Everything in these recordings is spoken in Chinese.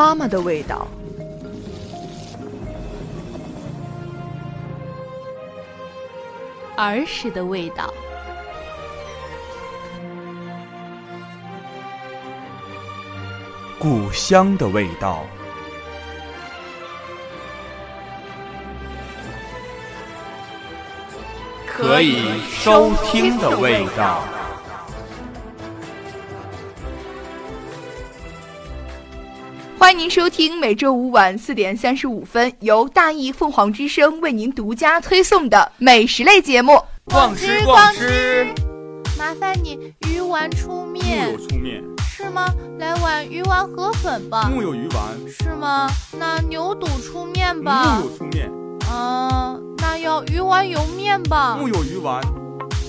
妈妈的味道，儿时的味道，故乡的味道，可以收听的味道。您收听每周五晚四点三十五分由大义凤凰之声为您独家推送的美食类节目《逛吃逛吃》。麻烦你鱼丸出面木有粗面，是吗？来碗鱼丸河粉吧。木有鱼丸，是吗？那牛肚出面吧木。有粗面，嗯，那要鱼丸油面吧。木有鱼丸，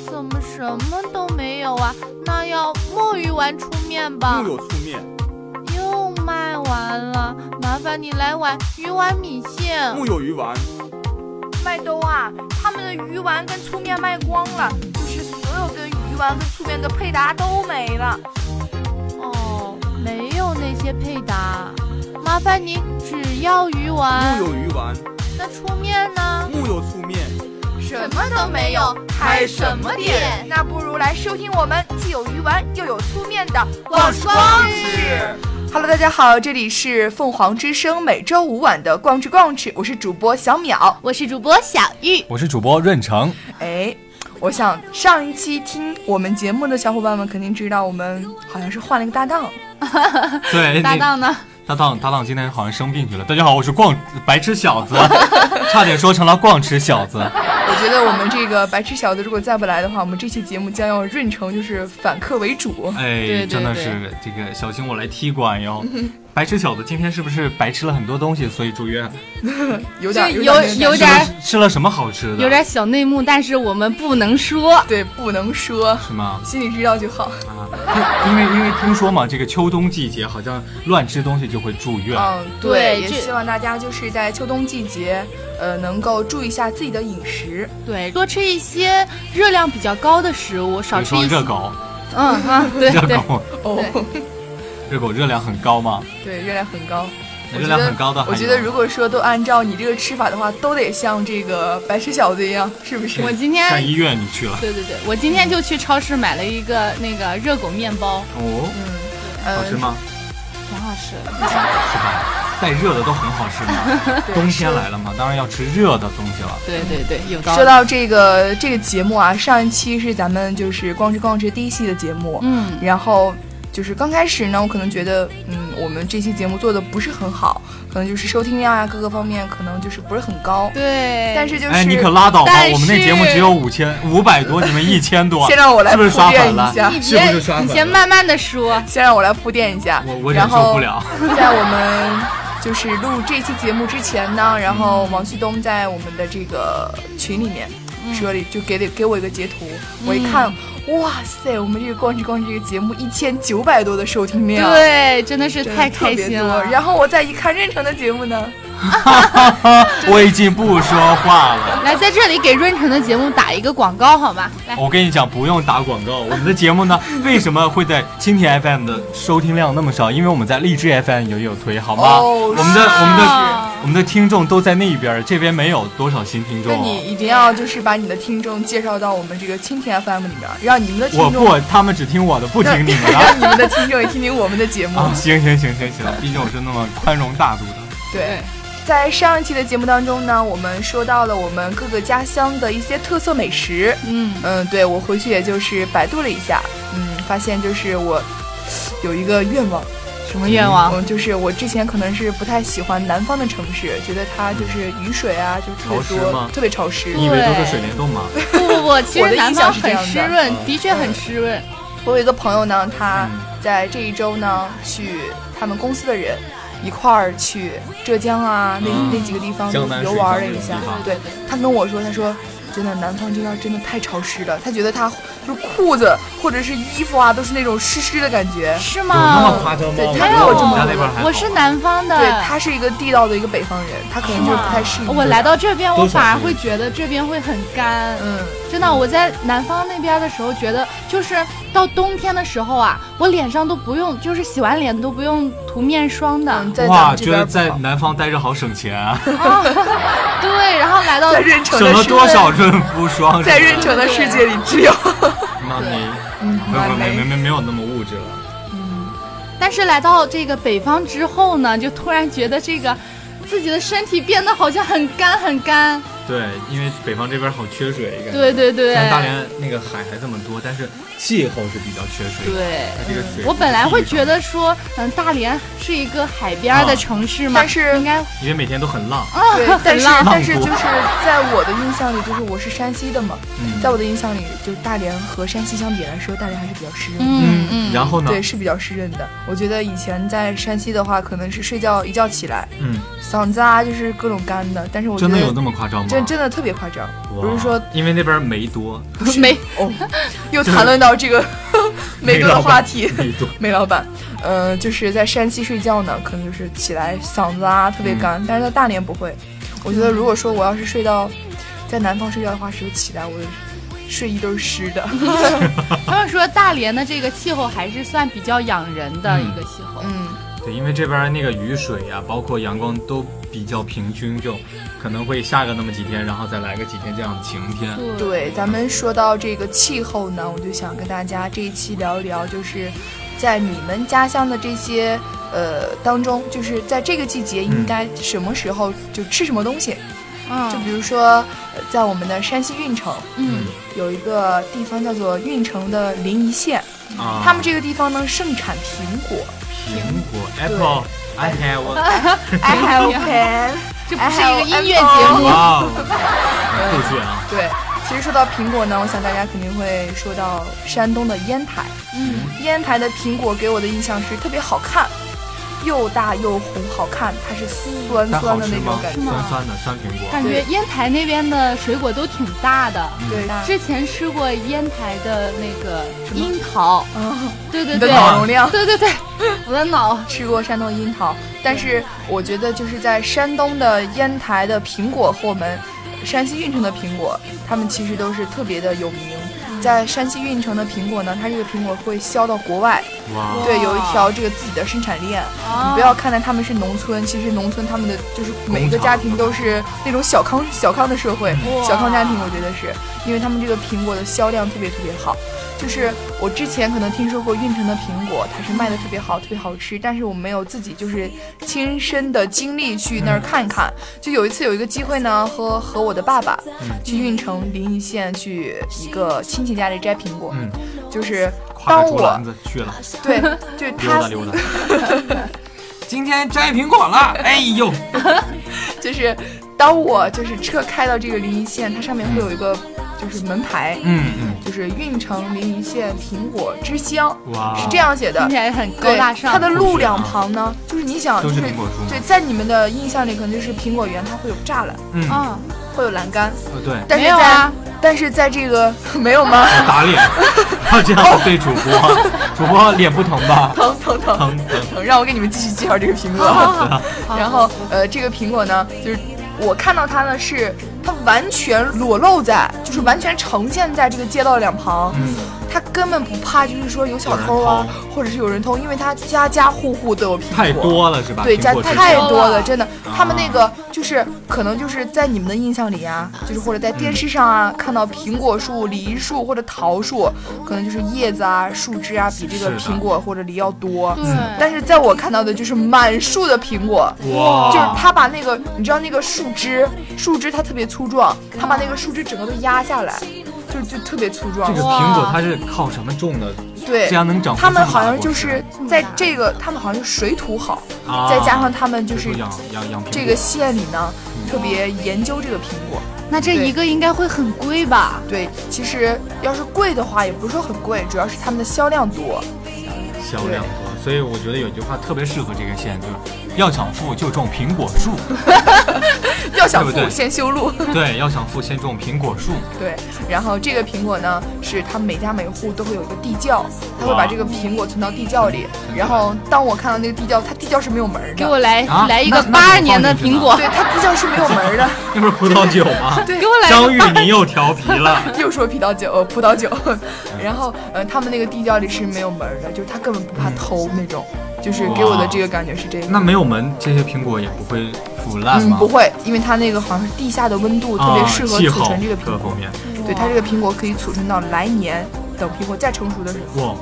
怎么什么都没有啊？那要墨鱼丸出面吧木。有粗面，又卖完了，麻烦你来碗鱼丸米线。木有鱼丸，麦兜啊，他们的鱼丸跟粗面卖光了，就是所有跟鱼丸跟粗面的配搭都没了。哦，没有那些配搭，麻烦你只要鱼丸。木有鱼丸，那粗面呢？木有粗面，什么都没有，开什么店？那不如来收听我们既有鱼丸又有粗面的逛吃逛吃。Hello，大家好，这里是凤凰之声每周五晚的逛吃逛吃，我是主播小淼。我是主播小玉。我是主播润成，哎，我想上一期听我们节目的小伙伴们肯定知道，我们好像是换了一个搭档。对，搭档呢？搭档搭档今天好像生病去了。大家好，我是逛白痴小子，差点说成了逛吃小子。我觉得我们这个白痴小子如果再不来的话，我们这期节目将要润成就是反客为主。哎，对对真的是这个小心我来踢馆哟。白痴小子今天是不是白吃了很多东西，所以住院？有点有点有有点吃了什么好吃的？有点小内幕，但是我们不能说。对，不能说，是吗？心里知道就好。啊，因为因为听说嘛，这个秋冬季节好像乱吃东西就会住院。嗯，对也希望大家就是在秋冬季节，呃，能够注意一下自己的饮食。对，多吃一些热量比较高的食物，少吃一些。热狗，嗯嗯，对对。热狗，哦，热狗热量很高吗？对，热量很高。那热量很高的，我觉得如果说都按照你这个吃法的话，都得像这个白痴小子一样，是不是？我今天，上医院你去了对对对，我今天就去超市买了一个那个热狗面包，哦，嗯，好吃吗？挺好吃的。是吧？带热的都很好吃嘛。冬天来了嘛，当然要吃热的东西了。对对对，有道理。说到这个这个节目啊，上一期是咱们就是逛吃逛吃第一期的节目，嗯，然后就是刚开始呢，我可能觉得，嗯，我们这期节目做的不是很好，可能就是收听量啊各个方面可能就是不是很高。对。但是就是，哎，你可拉倒吧！但是我们那节目只有五千五百多，你们一千多，先让我来是不是铺刷反了？垫一下，你是不别，是刷反了你先慢慢的说。先让我来铺垫一下。我我忍然后受不了。在我们 就是录这期节目之前呢，然后王旭东在我们的这个群里面说了，就给了给我一个截图，我一看，哇塞，我们这个逛着逛着这个节目一千九百多的收听量，对，真的是太开心了。然后我再一看润成的节目呢，我已经不说话了。来，在这里给润成的节目打一个广告好吗？来，我跟你讲，不用打广告。我们的节目呢，为什么会在蜻蜓 FM 的收听量那么少？因为我们在荔枝 FM 也有推，好吗？哦我们的我们的啊我们的听众都在那边，这边没有多少新听众那。你一定要就是把你的听众介绍到我们这个蜻蜓 FM 里面，让你们的听众，我不，他们只听我的，不听你们的。让你们的听众也听听我们的节目。啊，行行行行行，毕竟我是那么宽容大度的。对，在上一期的节目当中呢，我们说到了我们各个家乡的一些特色美食。嗯，嗯，对我回去也就是百度了一下，嗯，发现就是我有一个愿望，什么愿望？嗯，就是我之前可能是不太喜欢南方的城市，觉得它就是雨水啊，就特别多潮湿吗，特别潮湿。你以为都是水帘洞吗？不不不，其我的实南印象方很湿。润，嗯。的确很湿润。我有一个朋友呢，他嗯。在这一周呢，去他们公司的人一块儿去浙江啊，那嗯。那几个地方游玩了一下。对他跟我说，他说真的南方这边真的太潮湿了，他觉得他就是裤子或者是衣服啊，都是那种湿湿的感觉。是有那么吗？夸张吗？他有这么我是南方的，对他是一个地道的一个北方人，他可能就不太适应。我来到这边，我反而会觉得这边会很干。嗯，真的，我在南方那边的时候，觉得就是到冬天的时候啊，我脸上都不用，就是洗完脸都不用涂面霜的。嗯，在咱哇，们这觉得在南方待着好省钱啊，啊，对，然后来到在妊娠省了多少润肤霜？在妊娠的世界里只有妈咪，嗯没有没没没没没有那么物质了。嗯但是来到这个北方之后呢，就突然觉得这个自己的身体变得好像很干很干。对，因为北方这边好缺水，感觉。对对对，虽然大连那个海还这么多，但是气候是比较缺水的。对。它这个水，我本来会觉，得说，嗯，大连是一个海边的啊城市嘛，但是应该因为每天都很浪。啊，对，但是很浪但是就是在我的印象里，就是我是山西的嘛，嗯在我的印象里，就大连和山西相比来说，大连还是比较湿润的。嗯嗯，然后呢？对，是比较湿润的。我觉得以前在山西的话，可能是睡觉一觉起来，嗯，嗓子啊就是各种干的。但是我觉得真的有那么夸张吗？真真的特别夸张，不是说因为那边煤多，煤哦，又谈论到这个 美多的话题。梅 老板，呃，就是在山西睡觉呢，可能就是起来嗓子啊特别干，嗯但是在大连不会。我觉得如果说我要是睡到在南方睡觉的话，是起来我的睡衣都是湿的。他们说大连的这个气候还是算比较养人的一个气候。嗯，对，因为这边那个雨水呀、包括阳光都比较平均，就可能会下个那么几天，然后再来个几天这样的晴天。对，咱们说到这个气候呢，我就想跟大家这一期聊一聊，就是在你们家乡的这些呃当中，就是在这个季节应该什么时候就吃什么东西？就嗯比如说，呃在我们的山西运城嗯有一个地方叫做运城的临沂县，啊，他们这个地方呢盛产苹果。苹果 apple，I have，I have a pen。这不是一个音乐节目。哇哦，酷炫啊！对，其实说到苹果呢，我想大家肯定会说到山东的烟台。嗯，烟台的苹果给我的印象是特别好看，又大又红，好看，它是酸酸的？那种感觉。酸酸的酸苹果。感觉烟台那边的水果都挺大的。对，之前吃过烟台的那个樱桃，嗯，对对对，脑容量。对对对，我的脑吃过山东的樱桃，但是我觉得就是在山东的烟台的苹果和我们山西运城的苹果，它们其实都是特别的有名。在山西运城的苹果呢，它这个苹果会销到国外，哇，对，有一条这个自己的生产链。你不要看待他们是农村，其实农村他们的就是每个家庭都是那种小康小康的社会，小康家庭，我觉得是。因为他们这个苹果的销量特别特别好。就是我之前可能听说过运城的苹果，它是卖的特别好，特别好吃，但是我没有自己就是亲身的经历去那儿看看。就有一次有一个机会呢，和和我的爸爸去运城临沂县去一个亲戚家里摘苹果，嗯，就是挎当我篮子去了，对，就是溜他达溜达。今天摘苹果了，哎呦，就是当我就是车开到这个临沂县，它上面会有一个就是门牌，嗯嗯，就是运城临沂县苹果之乡，哇，是这样写的听起。来很高，大上。它的路两旁呢，就是你想，都就是是苹果树吗对，在你们的印象里，可能就是苹果园，它会有栅栏，嗯，啊，会有栏杆，呃对，但是在、没有啊，但是在这个 没有吗？打脸，要 这样子对主播，主播脸不疼吧？疼疼疼疼疼，疼！让我给你们继续介绍这个苹果。好 然后呃，这个苹果呢，就是我看到它呢是它完全裸露在，就是完全呈现在这个街道两旁。嗯，它根本不怕，就是说有小偷啊，或者是有人偷，因为它家家户户都有苹果。太多了是吧？对，家太多了，真的。啊他们那个就是可能就是在你们的印象里啊，就是或者在电视上啊、看到苹果树、梨树或者桃树，可能就是叶子啊、树枝啊比这个苹果或者梨要多。对，但是在我看到的就是满树的苹果，哇，就是他把那个你知道那个树枝，树枝它特别粗壮，他把那个树枝整个都压下来，就就特别粗壮这。个苹果它是靠什么种的？对这，样能长出他们好像就是在这个，他们好像是水土好，啊，再加上他们就就是养养养这个县里呢，特别研究这个苹果。那这一个应该会很贵吧？对，其实要是贵的话，也不是说很贵，主要是他们的销量多。销量多，所以我觉得有句话特别适合这个县，就是要想富就种苹果树。要想富先修路。对，要想富先种苹果树。对，然后这个苹果呢，是他们每家每户都会有一个地窖，他会把这个苹果存到地窖里。然后当我看到那个地窖，它地窖是没有门儿的。给我来、啊来一个八二年的苹果，对，它地窖是没有门儿的。那不是葡萄酒吗？对给我来张玉你又调皮了。又说葡萄酒，呃葡萄酒。然后，呃，他们那个地窖里是没有门儿的，就是他根本不怕偷那种。就是给我的这个感觉是这个。那没有门，这些苹果也不会腐烂嗯，吗？不会，因为它那个好像是地下的温度特别啊，适合储存这个苹果。各方面。对，它这个苹果可以储存到来年，等苹果再成熟的时候。哇，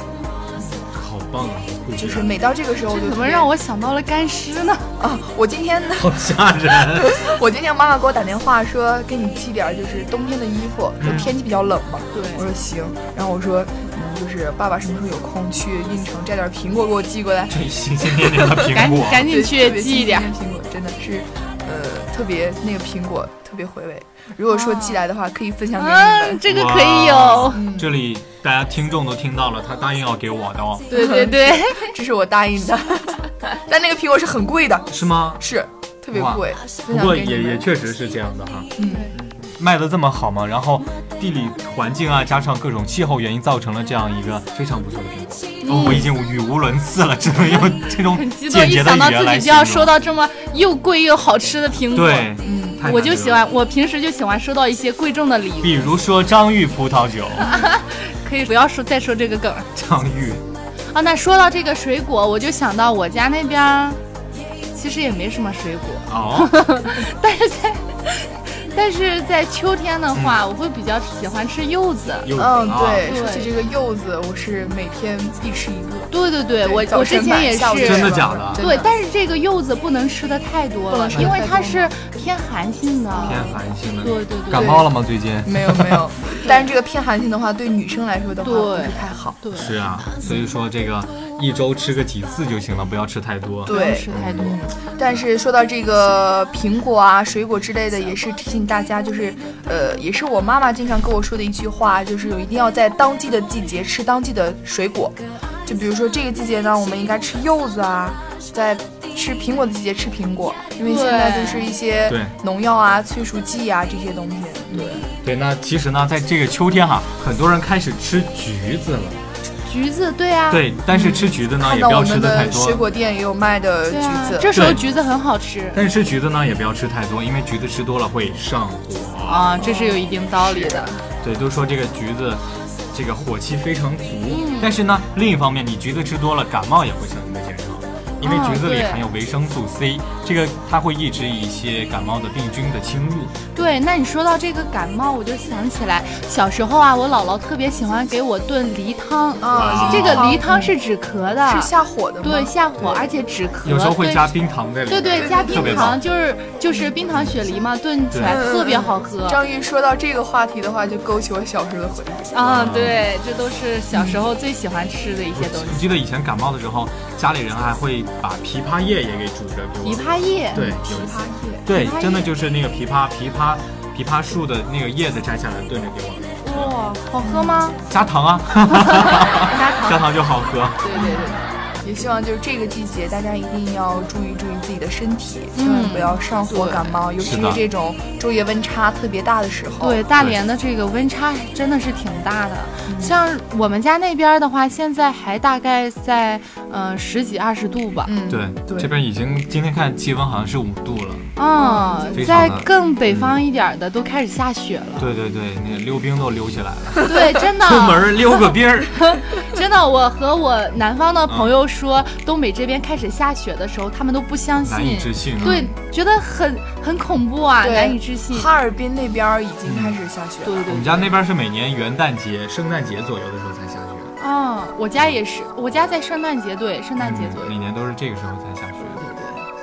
好棒啊！就是每到这个时候，就怎么让我想到了干尸呢？啊！我今天呢，好吓人。我今天妈妈给我打电话说，给你寄点就是冬天的衣服，就嗯天气比较冷嘛。对我说行，然后我说，嗯，就是爸爸什么时候有空去运城摘点苹果给我寄过来。这新鲜甜甜的苹 赶果，赶紧对特去寄一点。苹果真的是，呃，特别那个苹果特别回味。如果说寄来的话，可以分享给你嗯，们。这个可以有。嗯，这里大家听众都听到了，他答应要给我的哦，对对对，这是我答应的，但那个苹果是很贵的，是吗？是特别贵。不过也也。确实是这样的哈，嗯，卖的这么好吗，然后地理环境啊，加上各种气候原因，造成了这样一个非常不错的苹果。哦，我已经语无伦次了，只能用这种很激动，简洁的一想到语言来自己就要。收到这么又贵又好吃的苹果。对，嗯。我就喜欢，我平时就喜欢收到一些贵重的礼物。比如说张裕葡萄酒，可以不要说再说这个梗张裕啊。那说到这个水果，我就想到我家那边其实也没什么水果，哦，但是在但是在秋天的话，我会比较喜欢吃柚子。柚子嗯，啊对，对说起这个柚子，我是每天必吃一个。对对对，我我之前也是。真的假的对，但是这个柚子不能吃的太多了，因为它是偏寒性的。偏寒性的。对对对感冒了吗？最近？没有没有，但是这个偏寒性的话，对女生来说的话不是太好。对，是啊，所以说这个一周吃个几次就行了，不要吃太多。对吃太多。但是说到这个苹果啊、水果之类的，也是提醒大家，就是呃，也是我妈妈经常跟我说的一句话，就是一定要在当季的季节吃当季的水果。就比如说这个季节呢，我们应该吃柚子啊，在吃苹果的季节吃苹果，因为现在就是一些对农药啊、催熟剂啊这些东西。对，对，那其实呢，在这个秋天哈，很多人开始吃橘子了。橘子，对啊，对，但是吃橘子呢，看也不要到我们吃的太多水。果店也有卖的橘子。这时候橘子很好吃但是吃橘子呢，也不要吃太多，因为橘子吃多了会上火。啊，这是有一定道理的。对，都说这个橘子，这个火气非常足。嗯但是呢，另一方面，你橘子吃多了，感冒也会向你的减少，因为啊橘子里含有维生素 C，这个它会抑制一些感冒的病菌的侵入。对，那你说到这个感冒，我就想起来小时候啊，我姥姥特别喜欢给我炖梨汤。啊，这个梨汤嗯是止咳的，是下火的吗？对下火，而且止咳。有时候会加冰糖在里面。对对，加冰糖就是就是冰糖雪梨嘛，炖起来特别好喝。张玉说到这个话题的话，就勾起我小时候的回忆。啊，对，这都是小时候最喜欢吃的一些东西。我记得以前感冒的时候，家里人还会把枇杷叶也给煮着给我。枇杷叶，对，有枇杷叶，对真的就是那个枇杷枇杷枇杷树的那个叶子摘下来炖着给我，哇，好喝吗？加糖啊，加糖。加糖就好喝。对对对，也希望就是这个季节，大家一定要注意注意自己的身体，嗯千万不要上火感冒，尤其是这种昼夜温差特别大的时候。对，大连的这个温差真的是挺大的。像我们家那边的话，现在还大概在呃十几二十度吧。嗯，对，对这边已经今天看气温好像是五度了。嗯，在更北方一点的都开始下雪了。对对对，那个溜冰都溜起来了，对，真的，出门溜个冰儿。真的，我和我南方的朋友说，东北这边开始下雪的时候，他们都不相信难，以置信。啊对，觉得很很恐怖啊，难以置信。哈尔滨那边已经开始下雪了。对对我们家那边是每年元旦节、圣诞节左右的时候才下雪，啊、我家也是，我家在圣诞节，对，圣诞节左右。每年都是这个时候才下雪。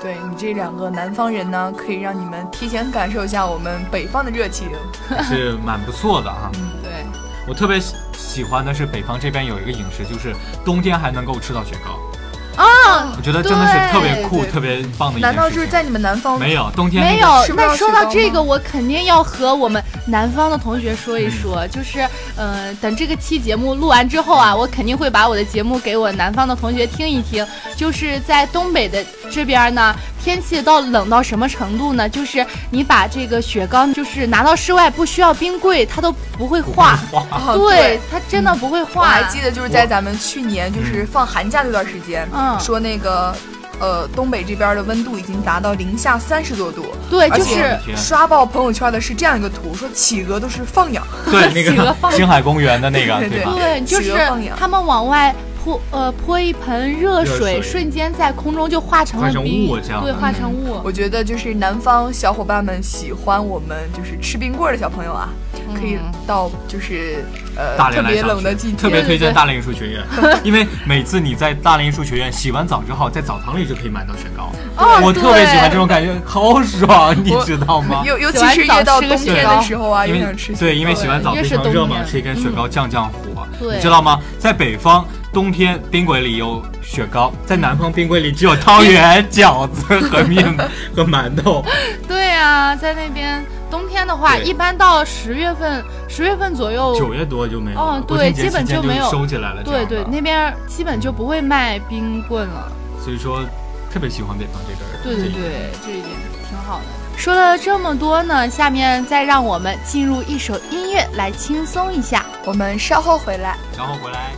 对你这两个南方人呢，可以让你们提前感受一下我们北方的热情。是蛮不错的哈。对，我特别喜喜欢的是北方这边有一个饮食，就是冬天还能够吃到雪糕。啊，我觉得真的是特别酷、特别棒的一件事情。难道就是在你们南方没有冬天、没有那说到这个，我肯定要和我们南方的同学说一说，就是，呃，等这个期节目录完之后啊，我肯定会把我的节目给我南方的同学听一听。就是在东北的这边呢，天气到冷到什么程度呢？就是你把这个雪糕，就是拿到室外不需要冰柜，它都不会化。对，它真的不会我化。还记得就是在咱们去年就是放寒假那段时间，嗯说那个呃东北这边的温度已经达到零下三十多度，对，而且就是刷爆朋友圈的是这样一个图，说企鹅都是放养，对那个企鹅放星海公园的那个，对对对吧？对，就是企鹅放养。他们往外泼呃泼一盆热热水。水，瞬间在空中就化成了冰，对，化成雾。我觉得就是南方小伙伴们喜欢我们就是吃冰棍儿的小朋友啊，可以嗯到就是呃大连来上特别冷的季节，特别推荐大连艺术学院，因为每次你在大连艺术学院洗完澡之后，在澡堂里就可以买到雪糕。哦我特别喜欢这种感觉，好爽，你知道吗？尤尤其是越到冬天的时候啊，因为想吃对，因为洗完澡非常热嘛，吃一根雪糕降降火。对你知道吗？在北方冬天冰柜里有雪糕，在南方冰柜里只有汤圆、饺子和面和馒头。对啊，在那边冬天的话，一般到十月份，十月份左右，九月多就没有了，哦对基本就没有收起来了。对对，那边基本就不会卖冰棍了。所以说特别喜欢北方这边对对对，这一点挺好的。说了这么多呢，下面再让我们进入一首音乐来轻松一下。我们稍后回来。稍后回来。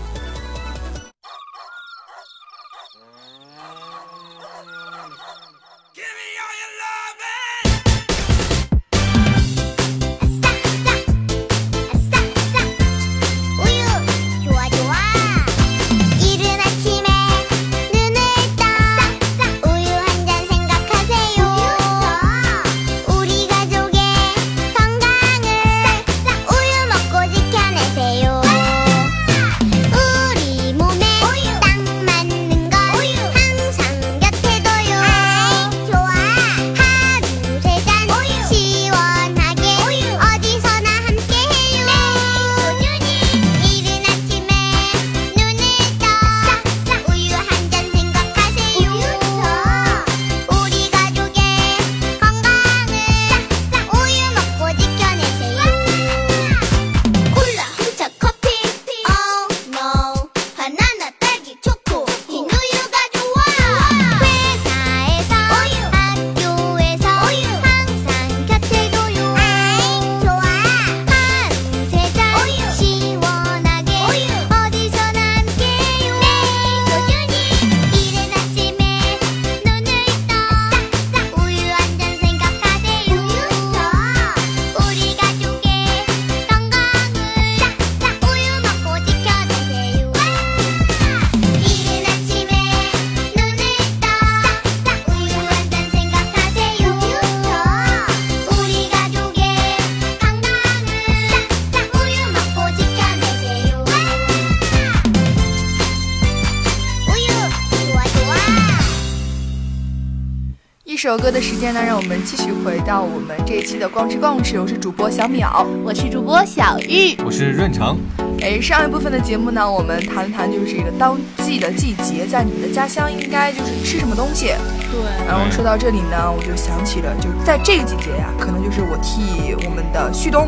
首歌的时间呢，让我们继续回到我们这一期的逛吃逛吃，我是主播小淼。我是主播小玉，我是润成，哎，上一部分的节目呢，我们谈了谈就是这个当季的季节，在你们的家乡应该就是吃什么东西。对，然后说到这里呢，我就想起了，就在这个季节呀、可能就是我替我们的旭东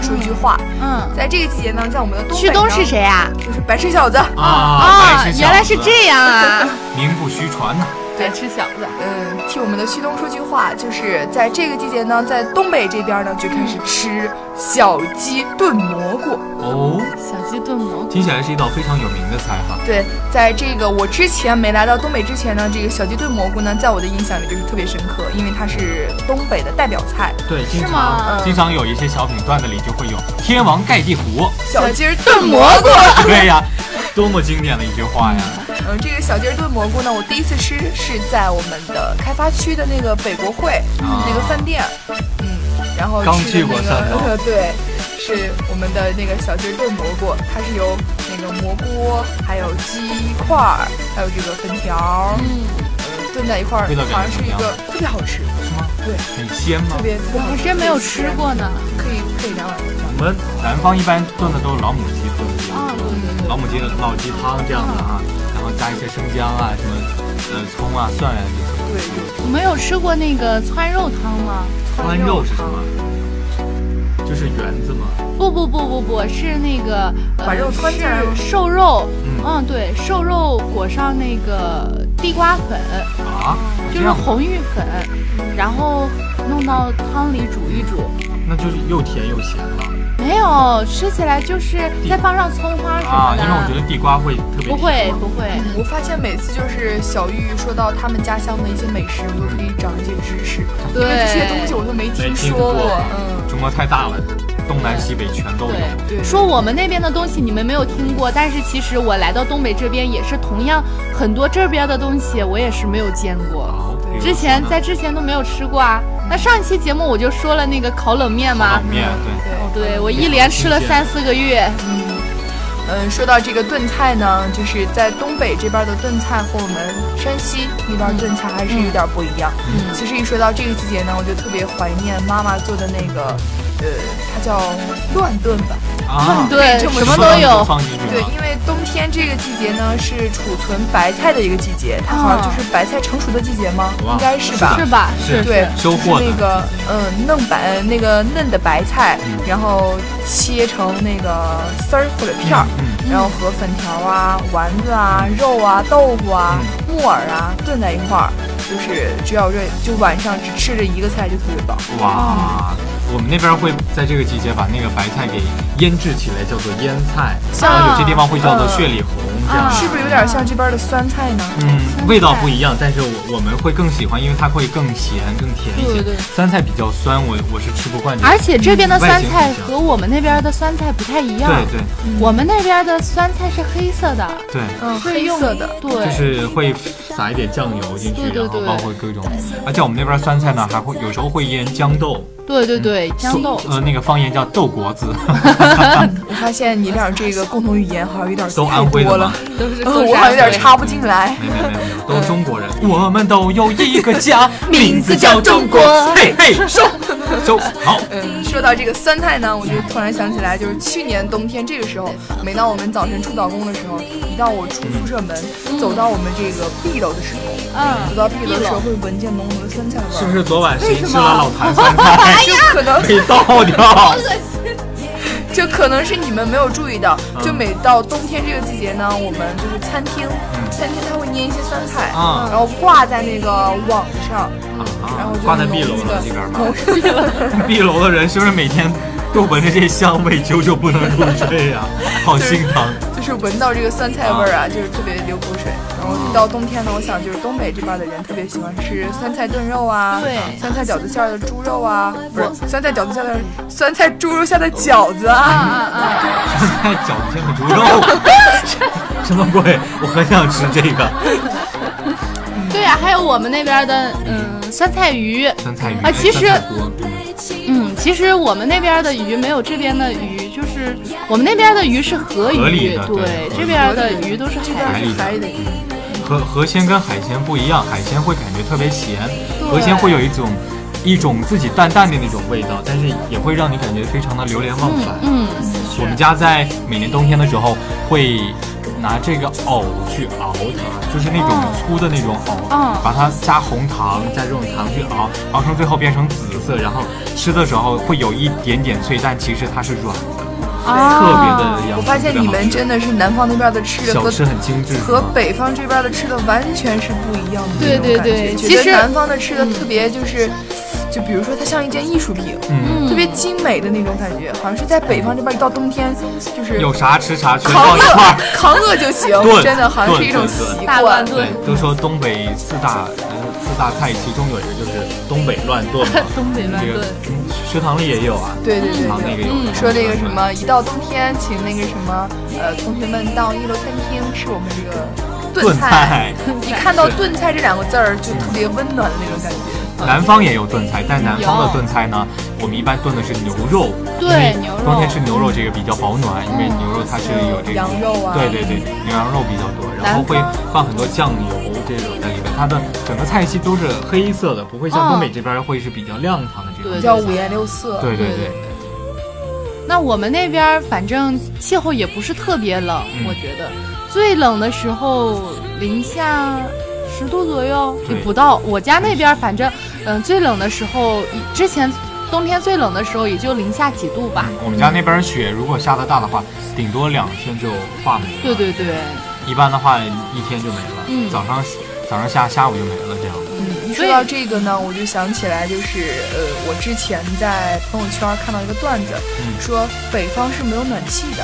说一句话。嗯，在这个季节呢，在我们的东北旭东是？谁呀？就是白痴小子。啊，啊原来是，这样啊！名不虚传呐。白痴小子，嗯，替我们的旭东说句话，就是在这个季节呢，在东北这边呢，就开始吃小鸡炖蘑菇。哦，小鸡炖蘑菇。听起来是一道非常有名的菜哈。对，在这个我之前没来到东北之前呢，这个小鸡炖蘑菇呢，在我的印象里就是特别深刻，因为它是东北的代表菜。对，经是吗常经常有一些小品段子里就会有“天王盖地虎小鸡炖蘑菇。”，对呀，多么经典的一句话呀！嗯，这个小鸡儿炖蘑菇呢，我第一次吃是在我们的开发区的那个北国会、啊那个饭店，嗯，然后刚吃的那去过汕个头 对，是我们的那个小鸡儿炖蘑菇，它是由那个蘑菇，还有鸡块儿，还有这个粉条儿，嗯，呃，炖在一块儿，好像是一个特别好吃，是吗？对，很鲜吗特？别。我还真没有吃过呢。可以可以两碗饭。我们南方一般炖的都是老母鸡啊，对对对，老母鸡的老鸡汤这样的啊，然后加一些生姜啊、什么呃葱啊、蒜啊这些。对对，我没有吃过那个汆肉汤吗？川肉是什么？就是圆子吗？不不不不不，是那个呃把肉汆进来吗是瘦肉，嗯嗯，对，瘦肉裹上那个地瓜粉，啊，就是红玉粉，然后弄到汤里煮一煮。那就是又甜又咸了没有，吃起来就是再放上葱花什啊，么的。因为我觉得地瓜会特别不会不会，我发现每次就是小玉说到他们家乡的一些美食，我都可以长一些知识，因为这些东西我都没听说过。嗯，中国太大了，东南西北全都有。对，对说我们那边的东西你们没有听过，但是其实我来到东北这边也是同样很多这边的东西我也是没有见过，之前在之前都没有吃过啊。那上一期节目我就说了那个烤冷面嘛。冷，面，对，哦，对我一连吃了三四个月。嗯，说到这个炖菜呢，就是在东北这边的炖菜和我们山西那边炖菜还是有点不一样。嗯。其实一说到这个季节呢，我就特别怀念妈妈做的那个，呃，它叫乱炖吧。啊，对，什么都有。对，因为冬天这个季节呢是储存白菜的一个季节，它好像就是白菜成熟的季节吗？哇应该是吧？是吧？是对，收获就是那个嗯嫩白那个嫩的白菜，然后切成那个丝儿或者片儿，嗯然后和粉条啊、丸子啊、肉啊、豆腐啊、木耳啊炖在一块儿，就是只要这就晚上只吃这一个菜就特别饱。哇，我们那边会在这个季节把那个白菜给腌制起来，叫做腌菜，然后有些地方会叫做嗯。血里红这样啊。是不是有点像这边的酸菜呢？嗯，味道不一样，但是我我们会更喜欢，因为它会更咸、更甜一些。对对酸菜比较酸，我我是吃不惯这。而且这边的酸菜和我们那边的酸菜不太一样。对对我们那边的酸菜是黑色的，对，嗯，黑色的。对，就是会撒一点酱油进去，对对然后包括各种，而且我们那边酸菜呢，还会有时候会腌豇豆，对对对，豇豆。呃，那个方言叫豆果子，我发现你俩这个共同语言好像有点都安徽的了，？都是呃我好像有点插不进来。没没没没有，都是中国人。我们都有一个家，名字叫中国嘿嘿，收收好。嗯，说到这个酸菜呢，我就突然想起来，就是去年冬天这个时候，每当我们早晨出早工的时候，一到我出宿舍门，走到我们这个 B 楼的时候，嗯走到 B 楼的时候会闻见浓浓的酸菜味，是不是昨晚谁吃了老坛酸菜？就可能被倒掉。这可能是你们没有注意到，就每到冬天这个季节呢，我们就是餐厅，餐厅它会捏一些酸菜，啊。然后挂在那个网上，然后就挂在浓 B 楼郁的的这边吗？壁楼的人是不是每天都闻着这些香味，久久不能入睡呀？好心疼。就是闻到这个酸菜味儿啊，就是特别流口水。然后一到冬天呢，我想就是东北这边的人特别喜欢吃酸菜炖肉啊，对酸菜饺子馅儿的猪肉啊，不是酸菜饺子馅的酸菜猪肉馅的饺子啊，酸菜饺子馅的猪肉，什么鬼？我很想吃这个嗯，对呀、还有我们那边的嗯酸菜鱼，酸菜鱼啊其实其实我们那边的鱼没有这边的鱼，就是我们那边的鱼是河鱼，对对，这边的鱼都是海里的。河河鲜跟海鲜不一样，海鲜会感觉特别咸，对河鲜会有一种一种自己淡淡的那种味道，但是也会让你感觉非常的流连忘返。嗯，我们家在每年冬天的时候会拿这个藕去熬它，就是那种哦粗的那种藕，嗯把它加红糖，加这种糖去熬，熬成最后变成紫色，然后吃的时候会有一点点脆，但其实它是软的，啊特别的洋。我发现你们真的是南方那边的吃的和小吃很精致，和北方这边的吃的完全是不一样的对那种感觉。对对觉其实得南方的吃的特别就是，就比如说它像一件艺术品，嗯，特别精美的那种感觉，好像是在北方这边一到冬天就是有啥吃啥，全扛放一块饿儿。扛饿就行，真的好像是一种习大惯乱。对炖，都说东北四大呃四大菜，其中有一个就是东北乱炖嘛 东北乱这个炖。嗯食堂里也有啊，对对对食堂那个对。有的。说那个什么，一到冬天，请那个什么，呃，同学们到一楼餐厅吃我们这个炖菜，一看到“炖菜”这两个字儿，就特别温暖的那种感觉。南方也有炖菜，但南方的炖菜呢，我们一般炖的是牛肉，对牛肉冬天吃牛肉这个比较保暖，因为牛肉它是有这个羊肉啊。对对对，牛羊肉比较多，然后会放很多酱油这种在里面，它的整个菜系都是黑色的，不会像东北这边会是比较亮堂的这种。对叫五颜六色。对对对，那我们那边反正气候也不是特别冷，嗯。我觉得。最冷的时候零下十度左右，也不到。我家那边儿反正，嗯、最冷的时候，之前冬天最冷的时候也就零下几度吧。我们家那边雪如果下的大的话，顶多两天就化没了。对对对，一般的话一天就没了。嗯早上早上下下午就没了这样。嗯，说到这个呢，我就想起来，就是呃，我之前在朋友圈看到一个段子，嗯说北方是没有暖气的。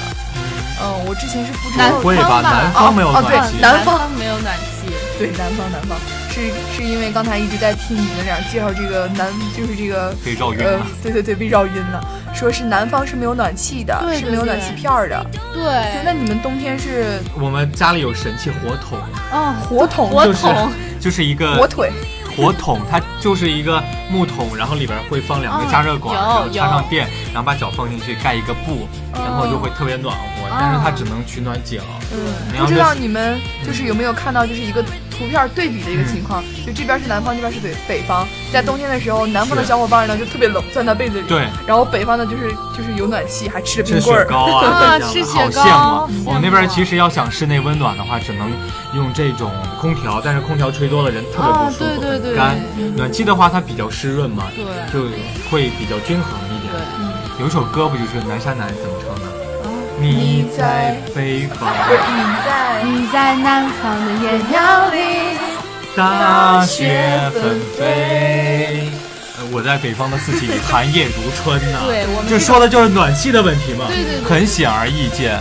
嗯，我之前是不知道。南会吧？方吧南方没有哦对暖气。南方没有暖气，对，南方南方是是因为刚才一直在听你们俩介绍这个南，就是这个被绕晕呃了。，对对对，被绕晕了。说是南方是没有暖气的，对对对是没有暖气片儿的。对，那你们冬天是我们家里有神器火桶，嗯，火桶、就是火筒，就是一个火腿？火桶，它就是一个木桶，然后里边会放两个加热管，然后插上电，然后把脚放进去，盖一个布，然后就会特别暖和。但是它只能取暖脚。嗯，不知道你们就是有没有看到，就是一个图片对比的一个情况，就这边是南方，这边是北北方。在冬天的时候，南方的小伙伴呢就特别冷，钻到被子里。对。然后北方呢就是就是有暖气，还吃着冰棍儿。雪糕啊，吃雪好羡糕慕。我们那边其实要想室内温暖的话，只能用这种空调，但是空调吹多了人特别不舒服，啊对对对很干。暖气的话，它比较湿润嘛，对就会比较均衡一点。对，有一首歌不就是《南山南》怎么唱的？你你在在北方，你在你在南方的艳阳里，大雪纷飞。呃我在北方的四季里，寒夜如春呐、对我们这说的就是暖气的问题嘛。对对对很显而易见。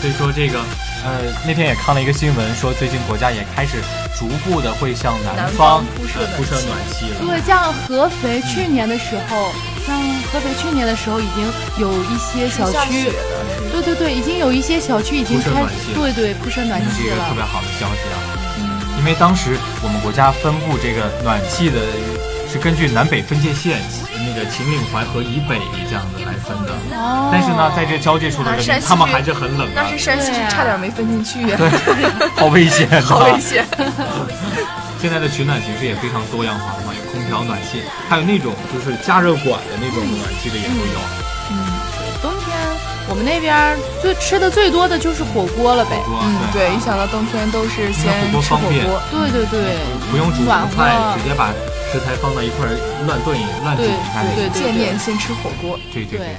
所以说这个，呃，那天也看了一个新闻，说最近国家也开始逐步的会向南南方方铺设呃铺设暖气了。对，像合肥去年的时候，像合肥去年的时候，已经有一些小区下雪，的是对对对，已经有一些小区已经开铺设暖气了对对铺设暖这气了。个特别好的消息啊！因为当时我们国家分布这个暖气的，是根据南北分界线，那个秦岭淮河以北这样子来分的。哦但是呢，在这交界处的人民，那山西他们还是很冷的那，是山西差点没分进去呀，好危险啊！好危险。现在的取暖形式也非常多样化嘛，有空调、暖气，还有那种就是加热管的那种暖气的也都有。们那边最吃的最多的就是火锅了呗。嗯，对，一想到冬天都是先火锅吃火方便锅。对对对，不用煮暖和菜，直接把食材放到一块儿乱炖乱煮对一下。对对见面先吃火锅，对对对，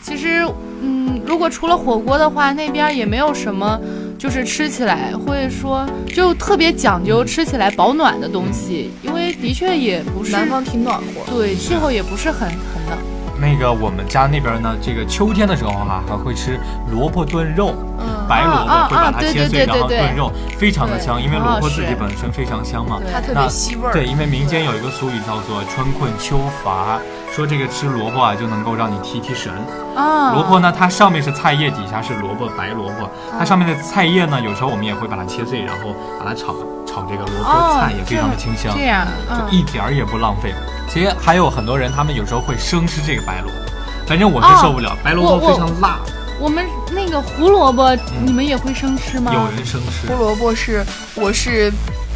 其实，嗯，如果除了火锅的话，那边也没有什么，就是吃起来会说就特别讲究吃起来保暖的东西，因为的确也不是南方挺暖和。对气候也不是很很冷。那个我们家那边呢，这个秋天的时候哈、还会吃萝卜炖肉，嗯，白萝啊卜会把它切碎，对对对对然后炖肉，非常的香，因为萝卜自己本身非常香嘛。它特那别吸味儿。对，因为民间有一个俗语叫做“春困秋乏”，说这个吃萝卜啊就能够让你提提神。啊，萝卜呢，它上面是菜叶，底下是萝卜，白萝卜。嗯它上面的菜叶呢，有时候我们也会把它切碎，然后把它炒炒这个萝卜哦菜，也非常的清香，这样，就嗯，一点儿也不浪费。其实还有很多人，他们有时候会生吃这个白萝卜，反正我是哦受不了，白萝卜非常辣，我们那个胡萝卜，你们也会生吃吗？有人生吃胡。萝卜是我是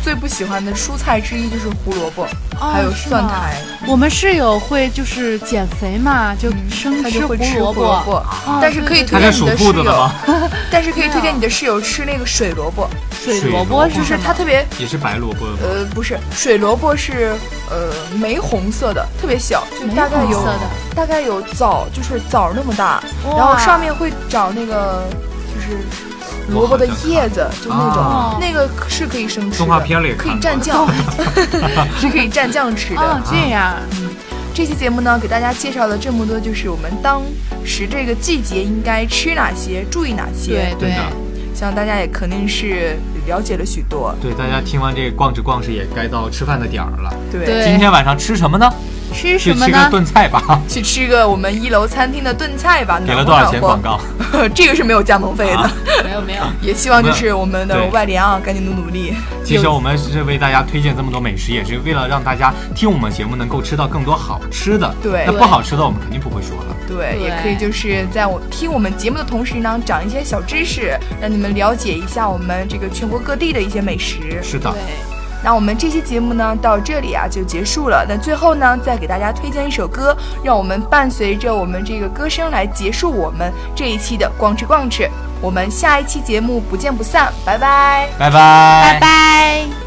最不喜欢的蔬菜之一，就是胡萝卜，哦还有蒜苔，我们室友会就是减肥嘛，就生他吃就会吃萝胡萝卜。哦 但是可以推荐你的室友吗？，但是可以推荐你的室友吃那个水萝卜，水萝卜就是它特别也是白萝卜？呃不是水萝卜是呃玫红色的，特别小，就大概有玫红色的大概有枣就是枣那么大，然后上面会长那个就是萝卜的叶子，就那种、啊那个是可以生吃的，动画片里可以。蘸酱，是可以蘸酱吃的。哦，这样，这期节目呢，给大家介绍了这么多，就是我们当时这个季节应该吃哪些，注意哪些。对对真的相信大家也肯定是了解了许多。对，大家听完这个逛着逛着也该到吃饭的点儿了。对今天晚上吃什么呢？吃什么呢？吃个炖菜吧。去吃个我们一楼餐厅的炖菜吧，给了多少钱广告？这个是没有加盟费的，啊没有没有，也希望就是我们的外联啊，赶紧努努力。其实我们是为大家推荐这么多美食，也是为了让大家听我们节目能够吃到更多好吃的。对那不好吃的我们肯定不会说了。对，对也可以就是在我听我们节目的同时呢，长一些小知识，让你们了解一下我们这个全国各地的一些美食。是的，对，那我们这期节目呢到这里啊就结束了。那最后呢，再给大家推荐一首歌，让我们伴随着我们这个歌声来结束我们这一期的逛吃逛吃。我们下一期节目不见不散，拜拜。拜拜，拜拜。